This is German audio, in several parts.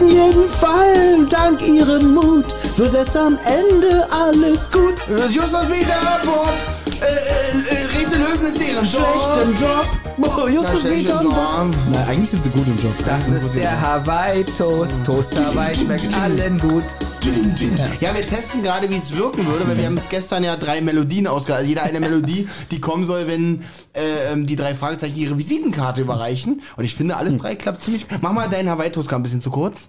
Auf jeden Fall, dank ihrem Mut, wird es am Ende alles gut. Justus wieder, Bob. Äh, äh, äh, Rätsel lösen ist deren Schlechten Job. Oh, Justus wieder Bob. Na, eigentlich sind sie gut im Job. Das ist der Hawaii-Toast. Toast Hawaii schmeckt allen gut. Ja, wir testen gerade, wie es wirken würde, weil wir haben jetzt gestern ja drei Melodien ausgehalten. Also jeder eine Melodie, die kommen soll, wenn äh, ähm, die drei Fragezeichen ihre Visitenkarte überreichen. Und ich finde, alles drei klappt ziemlich. Mach mal deinen Hawaii-Toast ein bisschen zu kurz.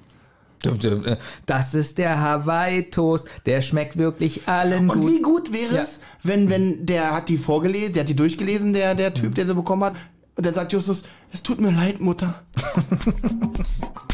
Das ist der Hawaii-Toast. Der schmeckt wirklich allen Und gut. wie gut wäre Ja. es, wenn, wenn der hat die vorgelesen, der hat die durchgelesen, der, der Typ, der sie bekommen hat. Und dann sagt Justus, es tut mir leid, Mutter.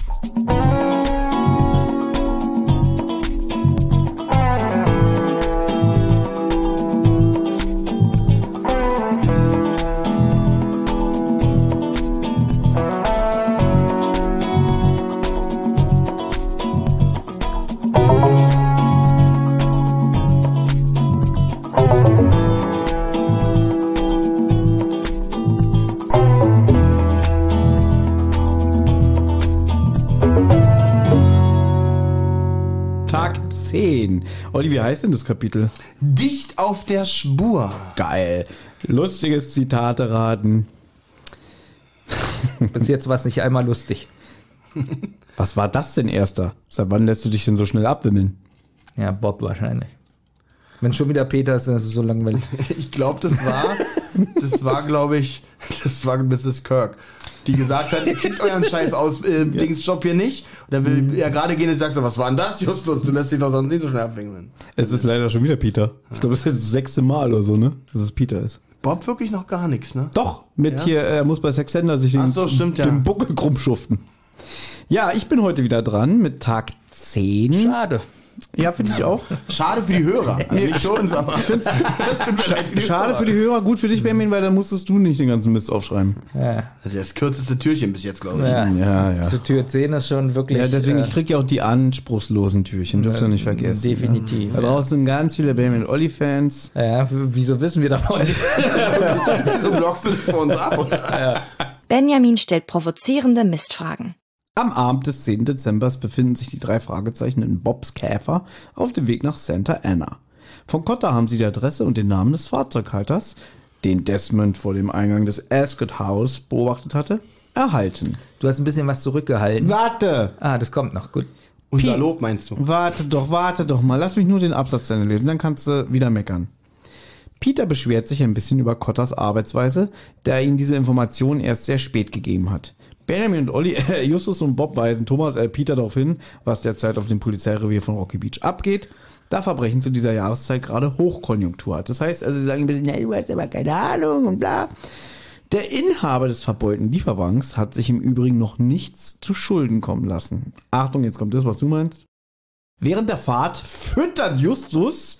Olli, wie heißt denn das Kapitel? Dicht auf der Spur. Geil. Lustiges Zitate raten. Bis jetzt war es nicht einmal lustig. Was war das denn, Erster? Seit wann lässt du dich denn so schnell abwimmeln? Ja, Bob wahrscheinlich. Wenn schon wieder Peter ist, dann ist es so langweilig. Ich glaube, das war, das war, glaube ich, das war Mrs. Kirk, die gesagt hat, ihr kriegt euren Scheiß aus äh, Dingsjob hier nicht. Und dann will er gerade gehen und sagt so, was war denn das, Justus? Du lässt dich doch sonst nicht so schnell abwinkeln. Es ist leider schon wieder Peter. Ich glaube, das ist das sechste Mal oder so, ne? Dass es Peter ist. Bob wirklich noch gar nichts, ne? Doch, mit Ja? hier, er muss bei Sexender sich den, so, stimmt, ja. den Buckel krumm schuften. Ja, ich bin heute wieder dran mit Tag 10. Schade. Ja, finde ich auch. Schade für die Hörer. Also nicht für uns, aber das tut mir leid für die Schade Hörer. für die Hörer, gut für dich, Benjamin, weil dann musstest du nicht den ganzen Mist aufschreiben. Ja, Das ist das kürzeste Türchen bis jetzt, glaube ich. ja. Ja, ja. Zu Tür 10 ist schon wirklich. Ja, deswegen, äh, ich krieg ja auch die anspruchslosen Türchen, dürft ihr nicht vergessen. definitiv, Da draußen sind ganz viele Benjamin Olli-Fans. ja, wieso wissen wir davon? Wieso blockst du das vor uns ab? Benjamin stellt provozierende Mistfragen. Am Abend des 10. Dezember befinden sich die drei Fragezeichen in Bobs Käfer auf dem Weg nach Santa Ana. Von Cotta haben sie die Adresse und den Namen des Fahrzeughalters, den Desmond vor dem Eingang des Ascot House beobachtet hatte, erhalten. Du hast ein bisschen was zurückgehalten. Warte! Ah, das kommt noch. Gut. Unser Lob meinst du? Warte doch, warte doch mal. Lass mich nur den Absatz zu Ende lesen, dann kannst du wieder meckern. Peter beschwert sich ein bisschen über Cottas Arbeitsweise, da er ihm diese Information erst sehr spät gegeben hat. Benjamin und Olli, äh, Justus und Bob weisen Thomas äh, Peter darauf hin, was derzeit auf dem Polizeirevier von Rocky Beach abgeht, da Verbrechen zu dieser Jahreszeit gerade Hochkonjunktur hat. Das heißt, also sie sagen ein bisschen, ja, du hast aber keine Ahnung und bla. Der Inhaber des verbeulten Lieferwagens hat sich im Übrigen noch nichts zu Schulden kommen lassen. Achtung, jetzt kommt das, was du meinst. Während der Fahrt füttert Justus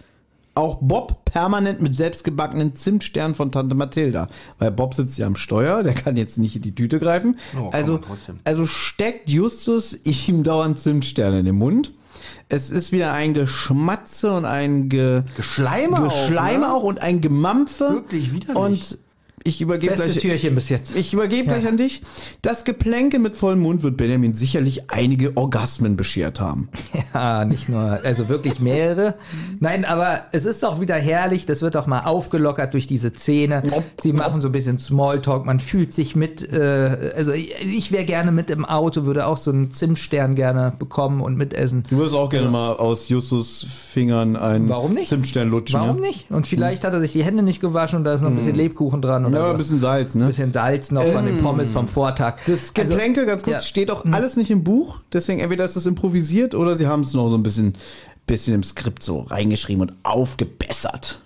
auch Bob permanent mit selbstgebackenen Zimtsternen von Tante Mathilda. Weil Bob sitzt ja am Steuer, der kann jetzt nicht in die Tüte greifen. Oh, also, also steckt Justus ihm dauernd Zimtsterne in den Mund. Es ist wieder ein Geschmatze und ein Ge Geschleime auch, Geschleime ne? auch und ein Gemampfe. Wirklich widerlich. Und ich übergebe Beste gleich, Türchen bis jetzt. ich übergebe gleich an dich. Das Geplänke mit vollem Mund wird Benjamin sicherlich einige Orgasmen beschert haben. Ja, nicht nur, also wirklich mehrere. Nein, aber es ist doch wieder herrlich, das wird doch mal aufgelockert durch diese Szene. Sie machen so ein bisschen Smalltalk, man fühlt sich mit, äh, also ich, ich wäre gerne mit im Auto, würde auch so einen Zimtstern gerne bekommen und mitessen. Du würdest auch gerne mal aus Justus Fingern einen Warum nicht? Zimtstern lutschen. Warum ja? nicht? Und vielleicht hat er sich die Hände nicht gewaschen und da ist noch ein bisschen Lebkuchen dran oder Ja, so. ein bisschen Salz, ne? Ein bisschen Salz noch von den Pommes vom Vortag. Das Geplänke, ganz kurz, ja. steht auch alles nicht im Buch. Deswegen entweder ist das improvisiert oder sie haben es noch so ein bisschen, bisschen im Skript so reingeschrieben und aufgebessert.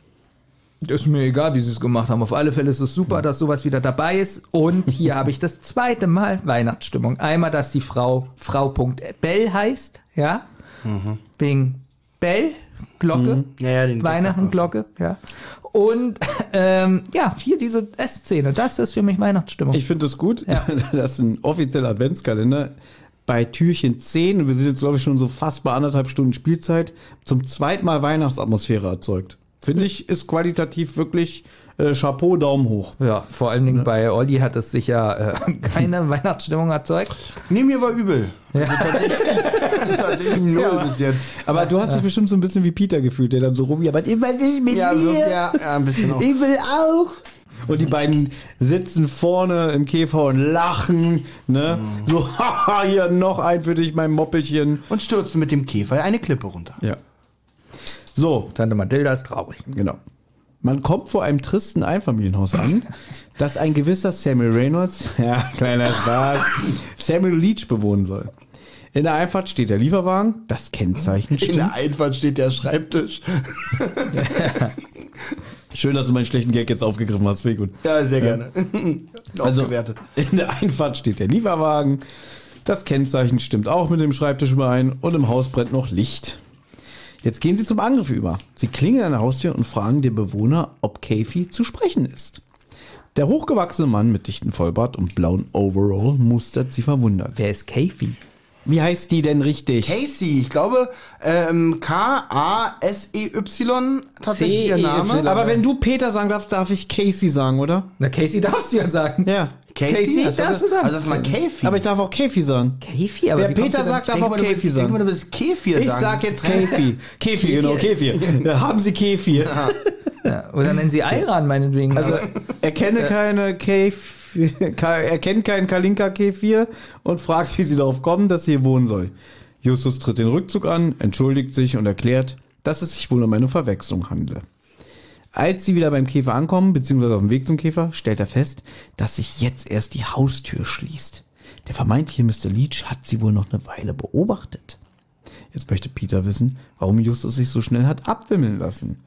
Ist mir egal, wie sie es gemacht haben. Auf alle Fälle ist es super, dass sowas wieder dabei ist. Und hier habe ich das zweite Mal Weihnachtsstimmung. Einmal, dass die Frau Frau Bell heißt, ja, wegen Bell, Glocke, Ja, ja, den Weihnachten, Glocke, ja. Und ähm, ja, hier diese Essszene, das ist für mich Weihnachtsstimmung. Ich finde das gut. Ja. Das ist ein offizieller Adventskalender. Bei Türchen 10, und wir sind jetzt, glaube ich, schon so fast bei anderthalb Stunden Spielzeit, zum zweiten Mal Weihnachtsatmosphäre erzeugt. Finde ich, ist qualitativ wirklich äh, Chapeau, Daumen hoch. Ja, vor allen Dingen bei Olli hat es sicher äh, keine Weihnachtsstimmung erzeugt. Nee, mir war übel. Also tatsächlich, null bis jetzt. Aber du hast dich bestimmt so ein bisschen wie Peter gefühlt, der dann so rumjammert, immer nicht mit Ja, mir. so, ja, ja, ein bisschen auch. Ich will auch. Und die beiden sitzen vorne im Käfer und lachen, ne? Mhm. So, haha, hier noch ein für dich, mein Moppelchen. Und stürzen mit dem Käfer eine Klippe runter. Ja. So, Tante Mathilda ist traurig. genau. Man kommt vor einem tristen Einfamilienhaus an, das ein gewisser Samuel Reynolds, ja, kleiner Spaß, Samuel Leach bewohnen soll. In der Einfahrt steht der Lieferwagen, das Kennzeichen In stimmt. der Einfahrt steht der Schreibtisch. Schön, dass du meinen schlechten Gag jetzt aufgegriffen hast, finde ich gut. Ja, sehr gerne. Also in der Einfahrt steht der Lieferwagen. Das Kennzeichen stimmt auch mit dem Schreibtisch überein und im Haus brennt noch Licht. Jetzt gehen sie zum Angriff über. Sie klingeln an der Haustür und fragen den Bewohner, ob Kathy zu sprechen ist. Der hochgewachsene Mann mit dichten Vollbart und blauen Overall mustert sie verwundert. Wer ist Kathy? Wie heißt die denn richtig? Casey, ich glaube, ähm, K-A-S-E-Y, tatsächlich ihr C-E-Y. Name. Aber wenn du Peter sagen darfst, darf ich Casey sagen, oder? Na, Casey darfst du ja sagen. Ja. Casey Hast darfst du sagen. Also das ist mal Käfi. Aber ich darf auch Kathy sagen. Kathy, aber Wer Peter sagt, darf auch mal, du willst- Kathy denk mal, sagen. du willst Kefir Ich sagen. sag jetzt Käfi. Käfi, genau, Käfi. Ja, haben Sie Käfi. Ja, oder nennen sie Ayran meinetwegen. Also erkenne keine Käfi, erkennt keinen Kalinka K4 und fragt, wie sie darauf kommen, dass sie hier wohnen soll. Justus tritt den Rückzug an, entschuldigt sich und erklärt, dass es sich wohl um eine Verwechslung handle. Als sie wieder beim Käfer ankommen, beziehungsweise auf dem Weg zum Käfer, stellt er fest, dass sich jetzt erst die Haustür schließt. Der vermeintliche Mr. Leach hat sie wohl noch eine Weile beobachtet. Jetzt möchte Peter wissen, warum Justus sich so schnell hat abwimmeln lassen.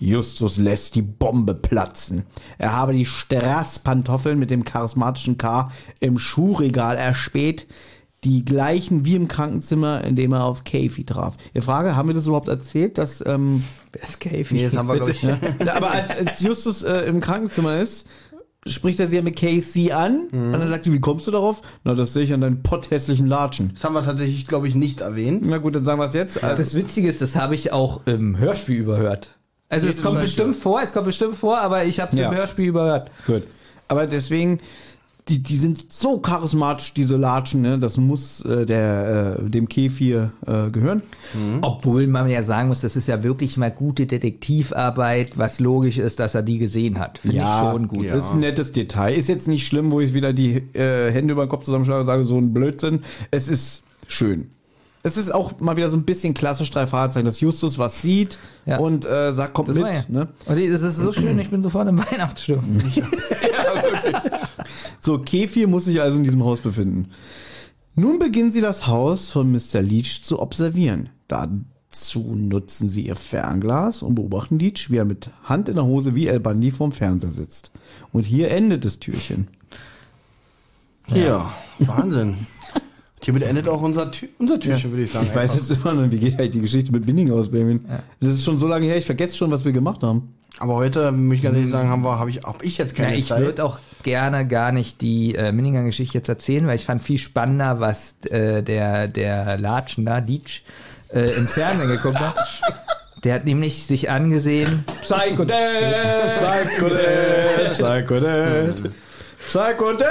Justus lässt die Bombe platzen. Er habe die Straßpantoffeln mit dem charismatischen K im Schuhregal erspäht. Die gleichen wie im Krankenzimmer, in dem er auf Kathy traf. Die Frage, haben wir das überhaupt erzählt, dass, ähm, Wer ist Kathy? Nee, das haben wir, glaube ich. ja, aber als, als Justus äh, im Krankenzimmer ist, spricht er sie ja mit Casey an und dann sagt sie, wie kommst du darauf? Na, das sehe ich an deinen potthässlichen Latschen. Das haben wir tatsächlich, glaube ich, nicht erwähnt. Na gut, dann sagen wir es jetzt. Also, Das Witzige ist, das habe ich auch im Hörspiel überhört. Also es kommt bestimmt ja. vor, es kommt bestimmt vor, aber ich habe es Ja. im Hörspiel überhört. Gut. Aber deswegen, die, die sind so charismatisch, diese Latschen, ne? Das muss äh, der, äh, dem Kefir äh, gehören. Obwohl man ja sagen muss, das ist ja wirklich mal gute Detektivarbeit, was logisch ist, dass er die gesehen hat. Finde ich schon gut. ja. Das ist ein nettes Detail. Ist jetzt nicht schlimm, wo ich wieder die äh, Hände über den Kopf zusammenschlage und sage, so ein Blödsinn. Es ist schön. Es ist auch mal wieder so ein bisschen klassisch drei Fahrzeichen, dass Justus was sieht Ja. und äh, sagt, kommt Das mit. ja. Ne? Und die- das ist so schön, ich bin sofort im Weihnachtsstimmung. So, Kefir muss sich also in diesem Haus befinden. Nun beginnen sie das Haus von Mr. Leach zu observieren. Dazu nutzen sie ihr Fernglas und beobachten Leach, wie er mit Hand in der Hose wie El Bandi vorm Fernseher sitzt. Und hier endet das Türchen. Ja, Wahnsinn. Hiermit endet auch unser, Tür, unser Türchen, würde ich sagen. Ich weiß jetzt immer noch, wie geht halt die Geschichte mit Binding aus, Benjamin. Das ist schon so lange her, ich vergesse schon, was wir gemacht haben. Aber heute, muss ich ganz ehrlich sagen, haben wir, habe ich, hab ich jetzt keine Ja, ich Zeit. würde auch gerne gar nicht die äh, Minninger-Geschichte jetzt erzählen, weil ich fand viel spannender, was äh, der, der Latschen da, Leach, äh, im Fernsehen geguckt hat. Der hat nämlich sich angesehen, Psycho Dad! Psychodet, Psychodet,